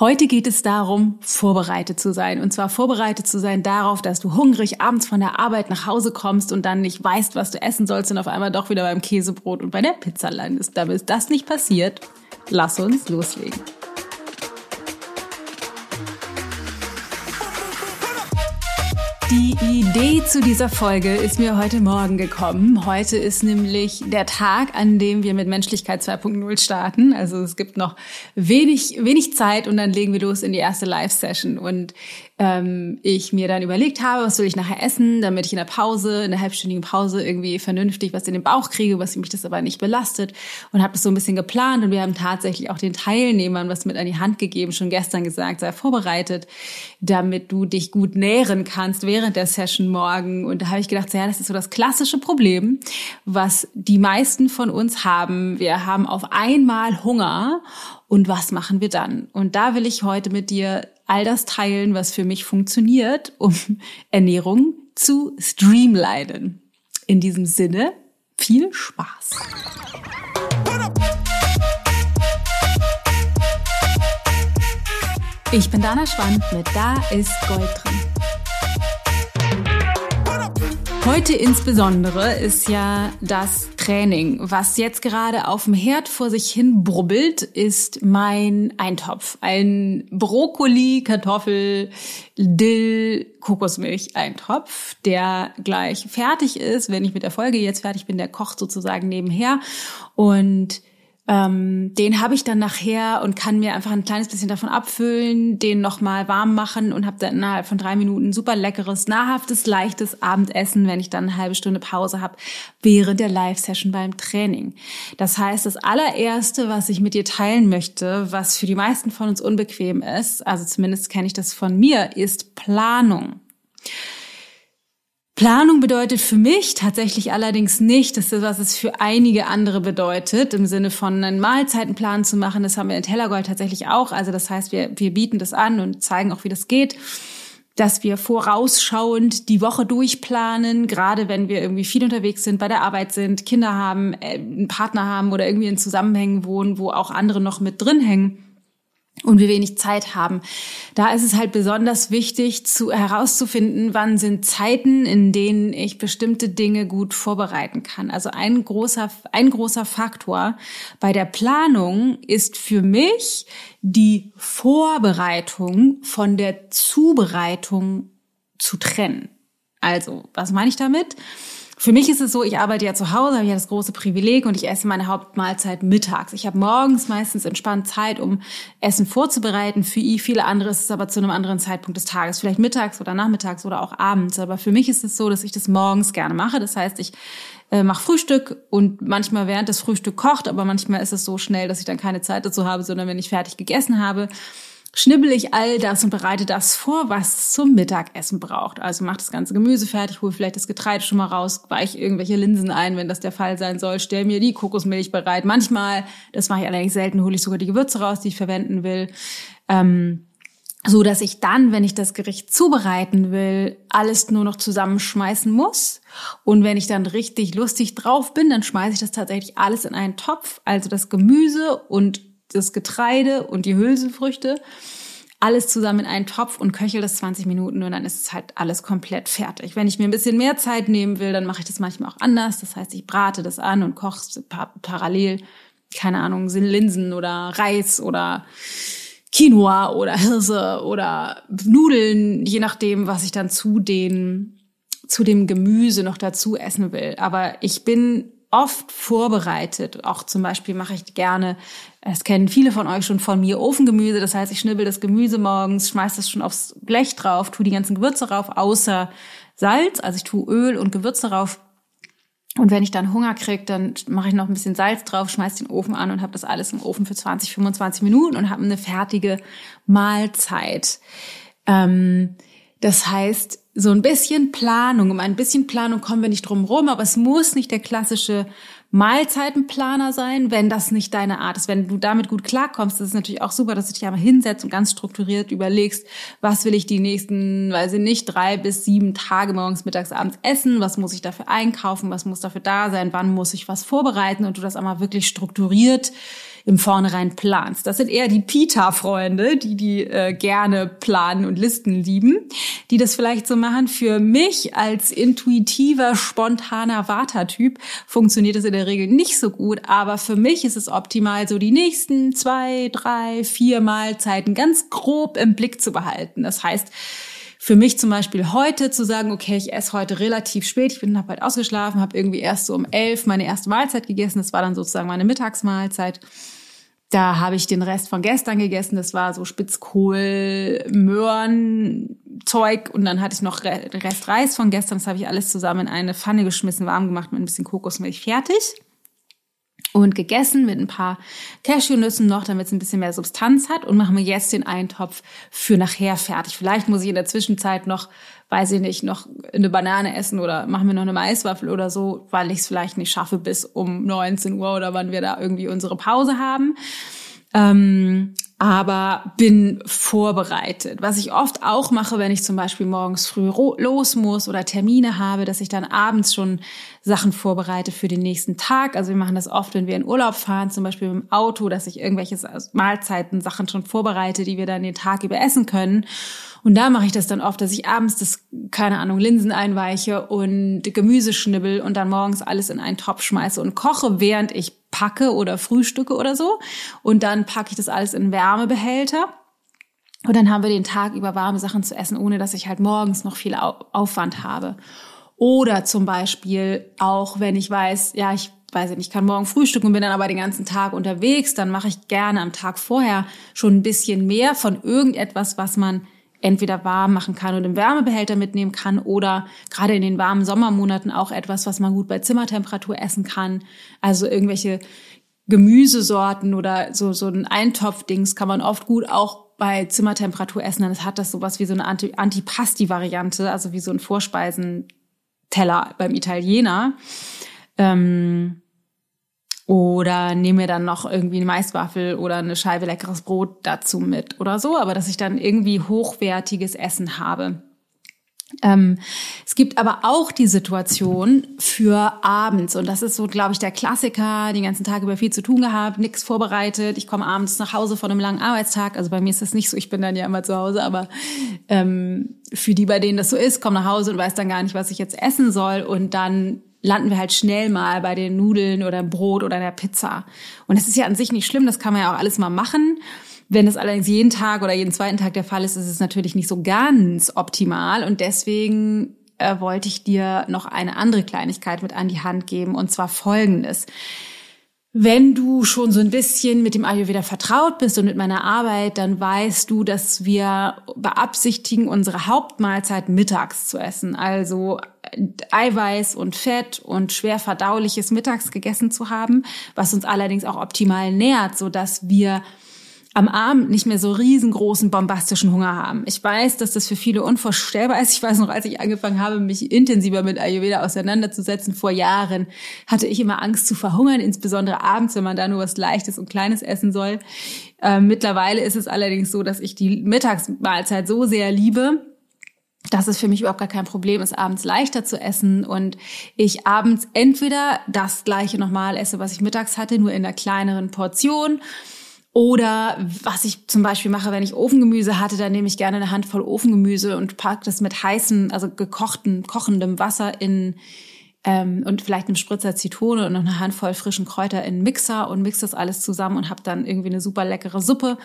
Heute geht es darum, vorbereitet zu sein. Und zwar vorbereitet zu sein darauf, dass du hungrig abends von der Arbeit nach Hause kommst und dann nicht weißt, was du essen sollst und auf einmal doch wieder beim Käsebrot und bei der Pizza landest. Damit das nicht passiert, lass uns loslegen. Die Idee zu dieser Folge ist mir heute Morgen gekommen. Heute ist nämlich der Tag, an dem wir mit Menschlichkeit 2.0 starten. Also es gibt noch wenig, wenig Zeit und dann legen wir los in die erste Live-Session. Und ähm, ich mir dann überlegt habe, was will ich nachher essen, damit ich in der Pause, in der halbstündigen Pause irgendwie vernünftig was in den Bauch kriege, was mich das aber nicht belastet. Und habe das so ein bisschen geplant und wir haben tatsächlich auch den Teilnehmern was mit an die Hand gegeben, schon gestern gesagt, sei vorbereitet, damit du dich gut nähren kannst während der Session morgen. Und da habe ich gedacht, ja, das ist so das klassische Problem, was die meisten von uns haben. Wir haben auf einmal Hunger und was machen wir dann? Und da will ich heute mit dir all das teilen, was für mich funktioniert, um Ernährung zu streamlinen. In diesem Sinne, viel Spaß. Ich bin Dana Schwand mit Da ist Gold drin. Heute insbesondere ist ja das Training. Was jetzt gerade auf dem Herd vor sich hin brubbelt, ist mein Eintopf. Ein Brokkoli, Kartoffel, Dill, Kokosmilch-Eintopf, der gleich fertig ist. Wenn ich mit der Folge jetzt fertig bin, der kocht sozusagen nebenher. Und ähm, den habe ich dann nachher und kann mir einfach ein kleines bisschen davon abfüllen, den nochmal warm machen und habe dann innerhalb von drei Minuten super leckeres, nahrhaftes, leichtes Abendessen, wenn ich dann eine halbe Stunde Pause habe, während der Live-Session beim Training. Das heißt, das allererste, was ich mit dir teilen möchte, was für die meisten von uns unbequem ist, also zumindest kenne ich das von mir, ist Planung. Planung bedeutet für mich tatsächlich allerdings nicht, dass das, was es für einige andere bedeutet, im Sinne von einen Mahlzeitenplan zu machen. Das haben wir in Tellergold tatsächlich auch. Also das heißt, wir, wir bieten das an und zeigen auch, wie das geht dass wir vorausschauend die Woche durchplanen, gerade wenn wir irgendwie viel unterwegs sind, bei der Arbeit sind, Kinder haben, äh, einen Partner haben oder irgendwie in Zusammenhängen wohnen, wo auch andere noch mit drin hängen und wir wenig Zeit haben. Da ist es halt besonders wichtig, zu, herauszufinden, wann sind Zeiten, in denen ich bestimmte Dinge gut vorbereiten kann. Also ein großer, ein großer Faktor bei der Planung ist für mich die Vorbereitung von der Zubereitung zu trennen. Also, was meine ich damit? Für mich ist es so, ich arbeite ja zu Hause, habe ja das große Privileg und ich esse meine Hauptmahlzeit mittags. Ich habe morgens meistens entspannt Zeit, um Essen vorzubereiten. Für viele andere ist es aber zu einem anderen Zeitpunkt des Tages, vielleicht mittags oder nachmittags oder auch abends. Aber für mich ist es so, dass ich das morgens gerne mache. Das heißt, ich äh, mache Frühstück und manchmal während das Frühstück kocht, aber manchmal ist es so schnell, dass ich dann keine Zeit dazu habe, sondern wenn ich fertig gegessen habe, schnibbel ich all das und bereite das vor, was zum Mittagessen braucht. Also mach das ganze Gemüse fertig, hol vielleicht das Getreide schon mal raus, weich irgendwelche Linsen ein, wenn das der Fall sein soll, stell mir die Kokosmilch bereit. Manchmal, das mache ich allerdings selten, hole ich sogar die Gewürze raus, die ich verwenden will. Ähm, so dass ich dann, wenn ich das Gericht zubereiten will, alles nur noch zusammenschmeißen muss. Und wenn ich dann richtig lustig drauf bin, dann schmeiße ich das tatsächlich alles in einen Topf, also das Gemüse und das Getreide und die Hülsenfrüchte alles zusammen in einen Topf und köchel das 20 Minuten und dann ist es halt alles komplett fertig. Wenn ich mir ein bisschen mehr Zeit nehmen will, dann mache ich das manchmal auch anders. Das heißt, ich brate das an und koche es parallel, keine Ahnung, sind Linsen oder Reis oder Quinoa oder Hirse oder Nudeln, je nachdem, was ich dann zu den zu dem Gemüse noch dazu essen will. Aber ich bin oft vorbereitet. Auch zum Beispiel mache ich gerne, es kennen viele von euch schon von mir, Ofengemüse. Das heißt, ich schnibbel das Gemüse morgens, schmeiß das schon aufs Blech drauf, tue die ganzen Gewürze drauf, außer Salz. Also ich tue Öl und Gewürze drauf. Und wenn ich dann Hunger kriege, dann mache ich noch ein bisschen Salz drauf, schmeiß den Ofen an und habe das alles im Ofen für 20, 25 Minuten und habe eine fertige Mahlzeit. Ähm, das heißt, so ein bisschen Planung, um ein bisschen Planung kommen wir nicht drum rum, aber es muss nicht der klassische Mahlzeitenplaner sein, wenn das nicht deine Art ist. Wenn du damit gut klarkommst, ist es natürlich auch super, dass du dich einmal hinsetzt und ganz strukturiert überlegst, was will ich die nächsten, weiß ich nicht, drei bis sieben Tage morgens, mittags, abends essen, was muss ich dafür einkaufen, was muss dafür da sein, wann muss ich was vorbereiten? Und du das einmal wirklich strukturiert im Vornherein planst. Das sind eher die Pita-Freunde, die die äh, gerne planen und Listen lieben, die das vielleicht so machen. Für mich als intuitiver, spontaner Vata-Typ funktioniert das in der Regel nicht so gut, aber für mich ist es optimal, so die nächsten zwei, drei, vier Mahlzeiten ganz grob im Blick zu behalten. Das heißt, für mich zum Beispiel heute zu sagen, okay, ich esse heute relativ spät, ich bin hab halt ausgeschlafen, habe irgendwie erst so um elf meine erste Mahlzeit gegessen. Das war dann sozusagen meine Mittagsmahlzeit. Da habe ich den Rest von gestern gegessen. Das war so Spitzkohl, Möhren, Zeug und dann hatte ich noch Rest Reis von gestern. Das habe ich alles zusammen in eine Pfanne geschmissen, warm gemacht mit ein bisschen Kokosmilch fertig und gegessen mit ein paar Cashewnüssen noch, damit es ein bisschen mehr Substanz hat und machen wir jetzt den Eintopf für nachher fertig. Vielleicht muss ich in der Zwischenzeit noch, weiß ich nicht, noch eine Banane essen oder machen wir noch eine Maiswaffel oder so, weil ich es vielleicht nicht schaffe bis um 19 Uhr oder wann wir da irgendwie unsere Pause haben. Ähm, aber bin vorbereitet. Was ich oft auch mache, wenn ich zum Beispiel morgens früh los muss oder Termine habe, dass ich dann abends schon Sachen vorbereite für den nächsten Tag. Also wir machen das oft, wenn wir in Urlaub fahren, zum Beispiel im Auto, dass ich irgendwelche Mahlzeiten, Sachen schon vorbereite, die wir dann den Tag über essen können. Und da mache ich das dann oft, dass ich abends das, keine Ahnung, Linsen einweiche und Gemüse schnibbel und dann morgens alles in einen Topf schmeiße und koche, während ich packe oder frühstücke oder so. Und dann packe ich das alles in Wärmebehälter. Und dann haben wir den Tag über warme Sachen zu essen, ohne dass ich halt morgens noch viel Aufwand habe. Oder zum Beispiel auch, wenn ich weiß, ja, ich weiß nicht, ich kann morgen frühstücken und bin dann aber den ganzen Tag unterwegs, dann mache ich gerne am Tag vorher schon ein bisschen mehr von irgendetwas, was man entweder warm machen kann und im Wärmebehälter mitnehmen kann oder gerade in den warmen Sommermonaten auch etwas, was man gut bei Zimmertemperatur essen kann. Also irgendwelche Gemüsesorten oder so, so ein Eintopfdings kann man oft gut auch bei Zimmertemperatur essen. Dann hat das sowas wie so eine Antipasti-Variante, also wie so ein Vorspeisenteller beim Italiener. Ähm, oder nehme mir dann noch irgendwie eine Maiswaffel oder eine Scheibe leckeres Brot dazu mit oder so, aber dass ich dann irgendwie hochwertiges Essen habe. Ähm, es gibt aber auch die Situation für abends und das ist so, glaube ich, der Klassiker, den ganzen Tag über viel zu tun gehabt, nichts vorbereitet, ich komme abends nach Hause von einem langen Arbeitstag, also bei mir ist das nicht so, ich bin dann ja immer zu Hause, aber ähm, für die, bei denen das so ist, komme nach Hause und weiß dann gar nicht, was ich jetzt essen soll und dann landen wir halt schnell mal bei den Nudeln oder Brot oder der Pizza. Und das ist ja an sich nicht schlimm, das kann man ja auch alles mal machen. Wenn das allerdings jeden Tag oder jeden zweiten Tag der Fall ist, ist es natürlich nicht so ganz optimal. Und deswegen äh, wollte ich dir noch eine andere Kleinigkeit mit an die Hand geben, und zwar folgendes. Wenn du schon so ein bisschen mit dem Ayurveda vertraut bist und mit meiner Arbeit, dann weißt du, dass wir beabsichtigen, unsere Hauptmahlzeit mittags zu essen. Also äh, Eiweiß und Fett und schwer verdauliches mittags gegessen zu haben, was uns allerdings auch optimal nährt, so dass wir am Abend nicht mehr so riesengroßen bombastischen Hunger haben. Ich weiß, dass das für viele unvorstellbar ist. Ich weiß noch, als ich angefangen habe, mich intensiver mit Ayurveda auseinanderzusetzen vor Jahren, hatte ich immer Angst zu verhungern, insbesondere abends, wenn man da nur was Leichtes und Kleines essen soll. Ähm, mittlerweile ist es allerdings so, dass ich die Mittagsmahlzeit so sehr liebe, dass es für mich überhaupt gar kein Problem ist, abends leichter zu essen und ich abends entweder das gleiche nochmal esse, was ich mittags hatte, nur in einer kleineren Portion oder was ich zum Beispiel mache, wenn ich Ofengemüse hatte, dann nehme ich gerne eine Handvoll Ofengemüse und packe das mit heißem, also gekochten, kochendem Wasser in ähm, und vielleicht einem Spritzer Zitrone und noch eine Handvoll frischen Kräuter in Mixer und mixe das alles zusammen und habe dann irgendwie eine super leckere Suppe.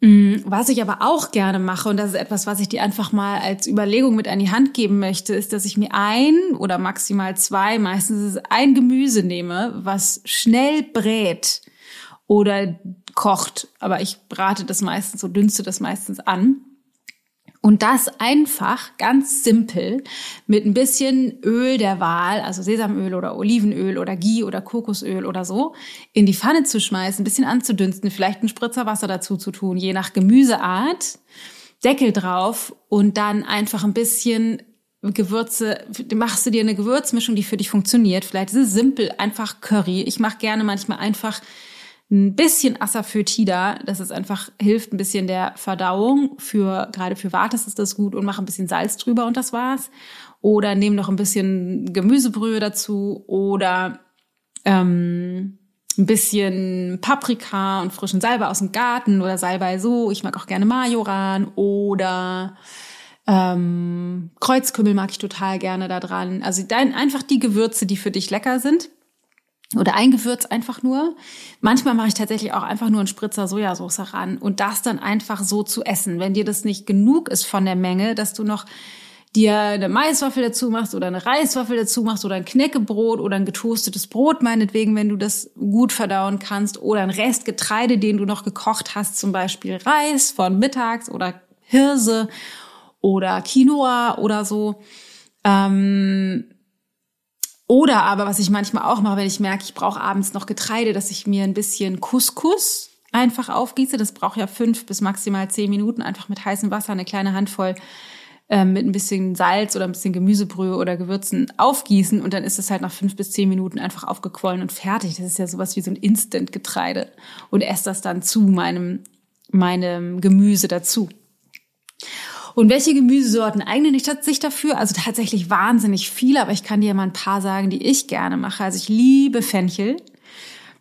Mm, was ich aber auch gerne mache, und das ist etwas, was ich dir einfach mal als Überlegung mit an die Hand geben möchte, ist, dass ich mir ein oder maximal zwei, meistens ein Gemüse nehme, was schnell brät oder kocht. Aber ich brate das meistens, so dünste das meistens an. Und das einfach ganz simpel mit ein bisschen Öl der Wahl, also Sesamöl oder Olivenöl oder Ghee oder Kokosöl oder so, in die Pfanne zu schmeißen, ein bisschen anzudünsten, vielleicht einen Spritzer Wasser dazu zu tun, je nach Gemüseart, Deckel drauf und dann einfach ein bisschen Gewürze, machst du dir eine Gewürzmischung, die für dich funktioniert. Vielleicht ist es simpel, einfach Curry. Ich mache gerne manchmal einfach ein bisschen Asafoetida, das ist einfach, hilft ein bisschen der Verdauung. Für, gerade für Vates ist das gut und mach ein bisschen Salz drüber und das war's. Oder nehm noch ein bisschen Gemüsebrühe dazu oder, ähm, ein bisschen Paprika und frischen Salbei aus dem Garten oder Salbei so. Ich mag auch gerne Majoran oder ähm, Kreuzkümmel mag ich total gerne da dran. Also dann einfach die Gewürze, die für dich lecker sind. Oder ein Gewürz einfach nur. Manchmal mache ich tatsächlich auch einfach nur einen Spritzer Sojasauce ran und das dann einfach so zu essen. Wenn dir das nicht genug ist von der Menge, dass du noch dir eine Maiswaffel dazu machst oder eine Reiswaffel dazu machst oder ein Knäckebrot oder ein getoastetes Brot meinetwegen, wenn du das gut verdauen kannst oder ein Rest Getreide, den du noch gekocht hast, zum Beispiel Reis von mittags oder Hirse oder Quinoa oder so. Ähm, oder aber, was ich manchmal auch mache, wenn ich merke, ich brauche abends noch Getreide, dass ich mir ein bisschen Couscous einfach aufgieße. Das braucht ja fünf bis maximal zehn Minuten, einfach mit heißem Wasser eine kleine Handvoll ähm, mit ein bisschen Salz oder ein bisschen Gemüsebrühe oder Gewürzen aufgießen und dann ist es halt nach fünf bis zehn Minuten einfach aufgequollen und fertig. Das ist ja sowas wie so ein Instant-Getreide und esse das dann zu meinem, meinem Gemüse dazu. Und welche Gemüsesorten eignen sich dafür? Also tatsächlich wahnsinnig viele, aber ich kann dir mal ein paar sagen, die ich gerne mache. Also ich liebe Fenchel.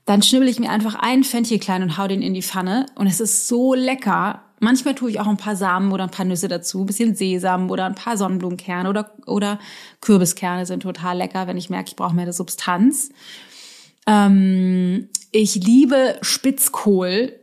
Dann schnibbel ich mir einfach einen Fenchel klein und hau den in die Pfanne. Und es ist so lecker. Manchmal tue ich auch ein paar Samen oder ein paar Nüsse dazu, ein bisschen Sesam oder ein paar Sonnenblumenkerne oder, oder Kürbiskerne sind total lecker, wenn ich merke, ich brauche mehr Substanz. Ähm, ich liebe Spitzkohl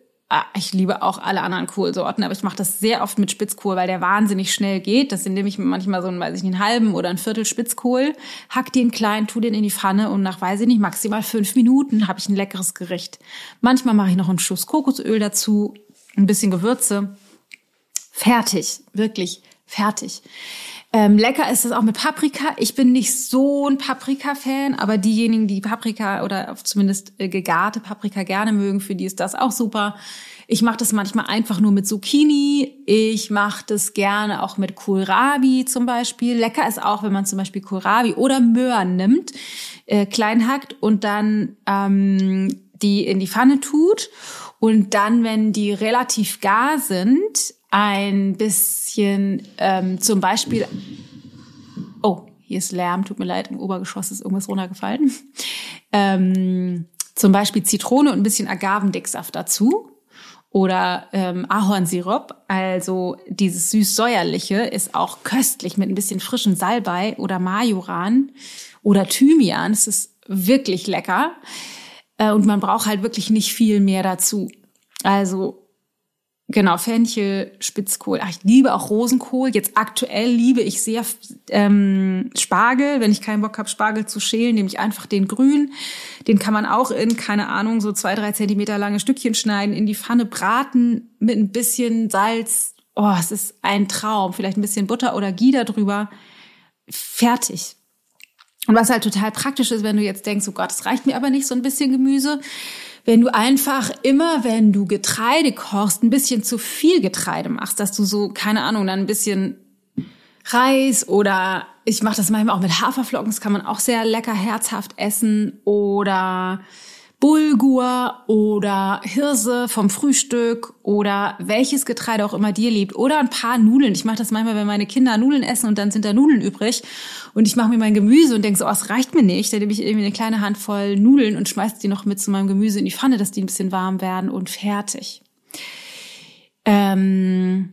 ich liebe auch alle anderen Kohlsorten, aber ich mache das sehr oft mit Spitzkohl, weil der wahnsinnig schnell geht. Das nehme ich manchmal so einen, weiß ich nicht, einen halben oder ein Viertel Spitzkohl, hack den klein, tu den in die Pfanne und nach, weiß ich nicht, maximal fünf Minuten habe ich ein leckeres Gericht. Manchmal mache ich noch einen Schuss Kokosöl dazu, ein bisschen Gewürze. Fertig, wirklich fertig. Ähm, lecker ist es auch mit Paprika. Ich bin nicht so ein Paprika-Fan, aber diejenigen, die Paprika oder zumindest äh, gegarte Paprika gerne mögen, für die ist das auch super. Ich mache das manchmal einfach nur mit Zucchini. Ich mache das gerne auch mit Kohlrabi zum Beispiel. Lecker ist auch, wenn man zum Beispiel Kohlrabi oder Möhren nimmt, äh, klein hackt und dann ähm, die in die Pfanne tut. Und dann, wenn die relativ gar sind, ein bisschen ähm, zum Beispiel, oh, hier ist Lärm, tut mir leid, im Obergeschoss ist irgendwas runtergefallen. Ähm, zum Beispiel Zitrone und ein bisschen Agavendicksaft dazu oder ähm, Ahornsirup. Also dieses süß-säuerliche ist auch köstlich mit ein bisschen frischen Salbei oder Majoran oder Thymian. Es ist wirklich lecker. Äh, und man braucht halt wirklich nicht viel mehr dazu. Also Genau, Fenchel, Spitzkohl. Ach, ich liebe auch Rosenkohl. Jetzt aktuell liebe ich sehr ähm, Spargel. Wenn ich keinen Bock habe, Spargel zu schälen, nehme ich einfach den grün. Den kann man auch in, keine Ahnung, so zwei, drei Zentimeter lange Stückchen schneiden, in die Pfanne braten mit ein bisschen Salz. Oh, es ist ein Traum. Vielleicht ein bisschen Butter oder Ghee da drüber. Fertig. Und was halt total praktisch ist, wenn du jetzt denkst, oh Gott, es reicht mir aber nicht so ein bisschen Gemüse wenn du einfach immer, wenn du Getreide kochst, ein bisschen zu viel Getreide machst, dass du so, keine Ahnung, dann ein bisschen Reis oder ich mache das manchmal auch mit Haferflocken, das kann man auch sehr lecker herzhaft essen oder Bulgur oder Hirse vom Frühstück oder welches Getreide auch immer dir liebt oder ein paar Nudeln. Ich mache das manchmal, wenn meine Kinder Nudeln essen und dann sind da Nudeln übrig und ich mache mir mein Gemüse und denke so, oh, es reicht mir nicht. Dann nehme ich irgendwie eine kleine Handvoll Nudeln und schmeiße die noch mit zu meinem Gemüse in die Pfanne, dass die ein bisschen warm werden und fertig. Ähm,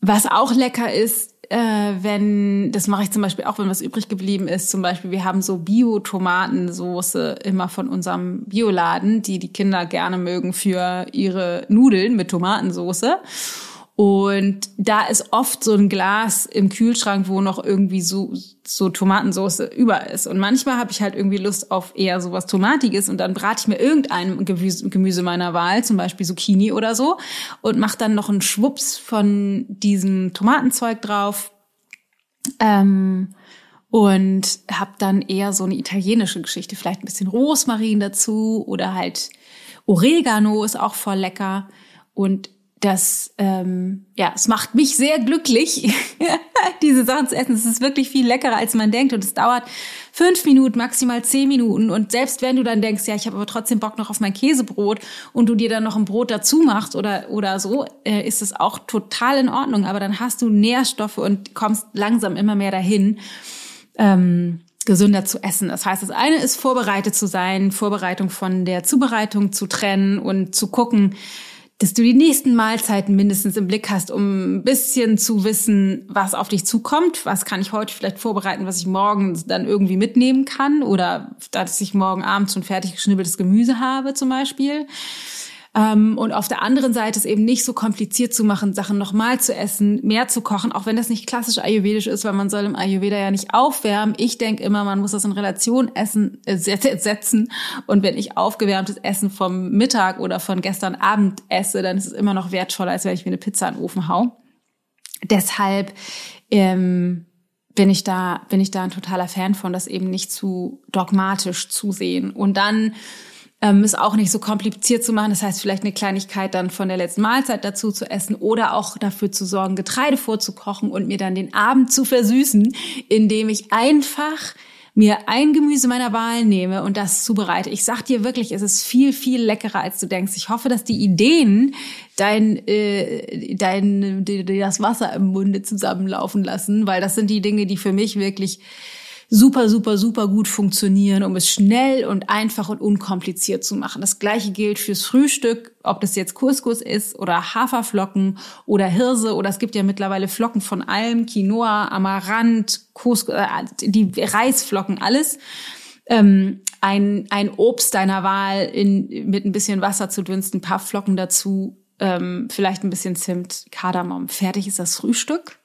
was auch lecker ist, äh, wenn, das mache ich zum Beispiel auch, wenn was übrig geblieben ist. Zum Beispiel, wir haben so Bio-Tomatensoße immer von unserem Bioladen, die die Kinder gerne mögen für ihre Nudeln mit Tomatensoße. Und da ist oft so ein Glas im Kühlschrank, wo noch irgendwie so, so Tomatensauce über ist. Und manchmal habe ich halt irgendwie Lust auf eher sowas Tomatiges und dann brate ich mir irgendein Gemüse, Gemüse meiner Wahl, zum Beispiel Zucchini oder so, und mache dann noch einen Schwupps von diesem Tomatenzeug drauf. Ähm, und habe dann eher so eine italienische Geschichte, vielleicht ein bisschen Rosmarin dazu oder halt Oregano ist auch voll lecker. Und das, ähm, ja, es macht mich sehr glücklich, diese Sachen zu essen. Es ist wirklich viel leckerer, als man denkt. Und es dauert fünf Minuten, maximal zehn Minuten. Und selbst wenn du dann denkst, ja, ich habe aber trotzdem Bock noch auf mein Käsebrot und du dir dann noch ein Brot dazu machst oder, oder so, äh, ist es auch total in Ordnung. Aber dann hast du Nährstoffe und kommst langsam immer mehr dahin. Ähm, gesünder zu essen. Das heißt, das eine ist vorbereitet zu sein, Vorbereitung von der Zubereitung zu trennen und zu gucken, dass du die nächsten Mahlzeiten mindestens im Blick hast, um ein bisschen zu wissen, was auf dich zukommt. Was kann ich heute vielleicht vorbereiten, was ich morgen dann irgendwie mitnehmen kann oder dass ich morgen Abend schon fertig geschnibbeltes Gemüse habe zum Beispiel. Ähm, und auf der anderen Seite es eben nicht so kompliziert zu machen, Sachen nochmal zu essen, mehr zu kochen, auch wenn das nicht klassisch ayurvedisch ist, weil man soll im Ayurveda ja nicht aufwärmen. Ich denke immer, man muss das in Relation essen, äh, setzen. Und wenn ich aufgewärmtes Essen vom Mittag oder von gestern Abend esse, dann ist es immer noch wertvoller, als wenn ich mir eine Pizza in den Ofen hau. Deshalb ähm, bin ich da bin ich da ein totaler Fan von, das eben nicht zu dogmatisch zu sehen. Und dann ähm, ist auch nicht so kompliziert zu machen. Das heißt, vielleicht eine Kleinigkeit dann von der letzten Mahlzeit dazu zu essen oder auch dafür zu sorgen, Getreide vorzukochen und mir dann den Abend zu versüßen, indem ich einfach mir ein Gemüse meiner Wahl nehme und das zubereite. Ich sag dir wirklich, es ist viel, viel leckerer, als du denkst. Ich hoffe, dass die Ideen dein, äh, dein, das Wasser im Munde zusammenlaufen lassen, weil das sind die Dinge, die für mich wirklich super, super, super gut funktionieren, um es schnell und einfach und unkompliziert zu machen. Das gleiche gilt fürs Frühstück, ob das jetzt Couscous ist oder Haferflocken oder Hirse oder es gibt ja mittlerweile Flocken von allem, Quinoa, Amaranth, Couscous, äh, die Reisflocken, alles. Ähm, ein, ein Obst deiner Wahl in, mit ein bisschen Wasser zu dünsten, ein paar Flocken dazu, ähm, vielleicht ein bisschen Zimt, Kardamom. Fertig ist das Frühstück.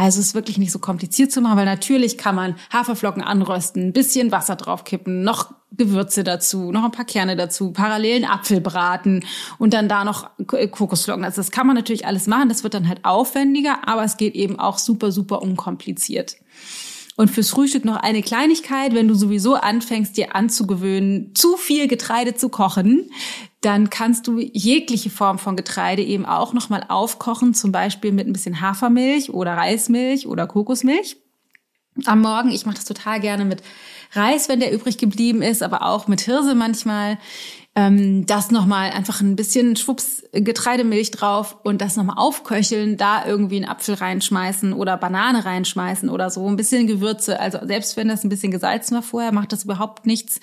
Also es ist wirklich nicht so kompliziert zu machen, weil natürlich kann man Haferflocken anrösten, ein bisschen Wasser draufkippen, noch Gewürze dazu, noch ein paar Kerne dazu, parallelen Apfel braten und dann da noch Kokosflocken. Also das kann man natürlich alles machen, das wird dann halt aufwendiger, aber es geht eben auch super, super unkompliziert. Und fürs Frühstück noch eine Kleinigkeit, wenn du sowieso anfängst, dir anzugewöhnen, zu viel Getreide zu kochen, dann kannst du jegliche Form von Getreide eben auch nochmal aufkochen, zum Beispiel mit ein bisschen Hafermilch oder Reismilch oder Kokosmilch. Am Morgen, ich mache das total gerne mit Reis, wenn der übrig geblieben ist, aber auch mit Hirse manchmal. Ähm, das nochmal einfach ein bisschen Schwupps Getreidemilch drauf und das nochmal aufköcheln, da irgendwie einen Apfel reinschmeißen oder Banane reinschmeißen oder so, ein bisschen Gewürze. Also selbst wenn das ein bisschen gesalzen war vorher, macht das überhaupt nichts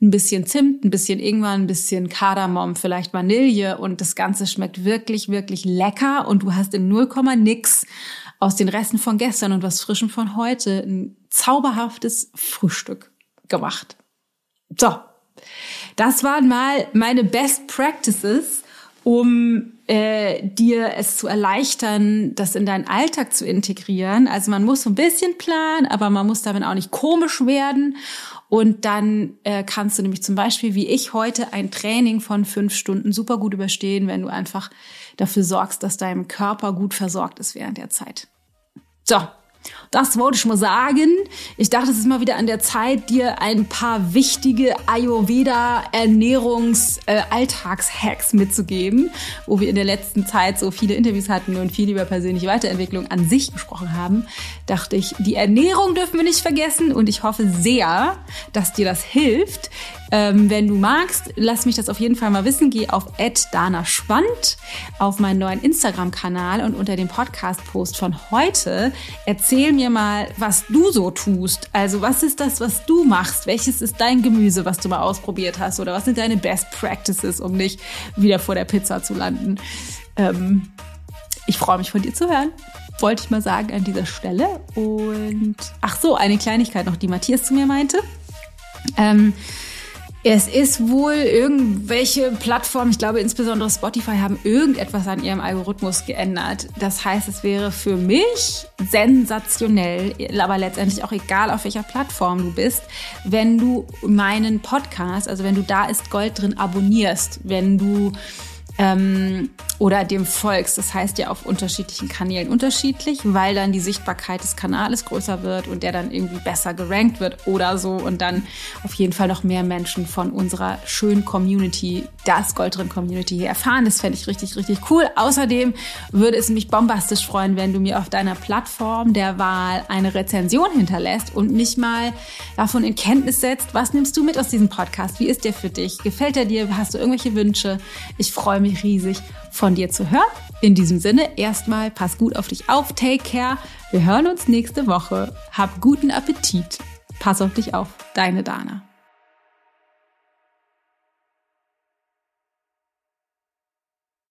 ein bisschen Zimt, ein bisschen Ingwer, ein bisschen Kardamom, vielleicht Vanille und das Ganze schmeckt wirklich, wirklich lecker und du hast in 0, nix aus den Resten von gestern und was Frischem von heute ein zauberhaftes Frühstück gemacht. So, das waren mal meine Best Practices, um äh, dir es zu erleichtern, das in deinen Alltag zu integrieren. Also man muss so ein bisschen planen, aber man muss damit auch nicht komisch werden. Und dann äh, kannst du nämlich zum Beispiel, wie ich heute, ein Training von fünf Stunden super gut überstehen, wenn du einfach dafür sorgst, dass dein Körper gut versorgt ist während der Zeit. So, das wollte ich mal sagen. Ich dachte, es ist mal wieder an der Zeit, dir ein paar wichtige Ayurveda-Ernährungs-Alltagshacks äh, mitzugeben, wo wir in der letzten Zeit so viele Interviews hatten und viel über persönliche Weiterentwicklung an sich gesprochen haben. Dachte ich, die Ernährung dürfen wir nicht vergessen und ich hoffe sehr, dass dir das hilft, ähm, wenn du magst, lass mich das auf jeden Fall mal wissen. Geh auf @dana_spannend auf meinen neuen Instagram-Kanal und unter dem Podcast-Post von heute erzähl mir mal, was du so tust. Also was ist das, was du machst? Welches ist dein Gemüse, was du mal ausprobiert hast? Oder was sind deine Best Practices, um nicht wieder vor der Pizza zu landen? Ähm, ich freue mich von dir zu hören wollte ich mal sagen an dieser Stelle. Und ach so, eine Kleinigkeit noch, die Matthias zu mir meinte. Ähm, es ist wohl irgendwelche Plattformen, ich glaube insbesondere Spotify, haben irgendetwas an ihrem Algorithmus geändert. Das heißt, es wäre für mich sensationell, aber letztendlich auch egal, auf welcher Plattform du bist, wenn du meinen Podcast, also wenn du da ist Gold drin abonnierst, wenn du ähm, oder dem Volks. Das heißt ja auf unterschiedlichen Kanälen unterschiedlich, weil dann die Sichtbarkeit des Kanales größer wird und der dann irgendwie besser gerankt wird oder so und dann auf jeden Fall noch mehr Menschen von unserer schönen Community, das Goldrin Community hier erfahren. Das fände ich richtig, richtig cool. Außerdem würde es mich bombastisch freuen, wenn du mir auf deiner Plattform der Wahl eine Rezension hinterlässt und mich mal davon in Kenntnis setzt, was nimmst du mit aus diesem Podcast? Wie ist der für dich? Gefällt er dir? Hast du irgendwelche Wünsche? Ich freue mich riesig von dir zu hören. In diesem Sinne, erstmal pass gut auf dich auf, take care. Wir hören uns nächste Woche. Hab guten Appetit. Pass auf dich auf. Deine Dana.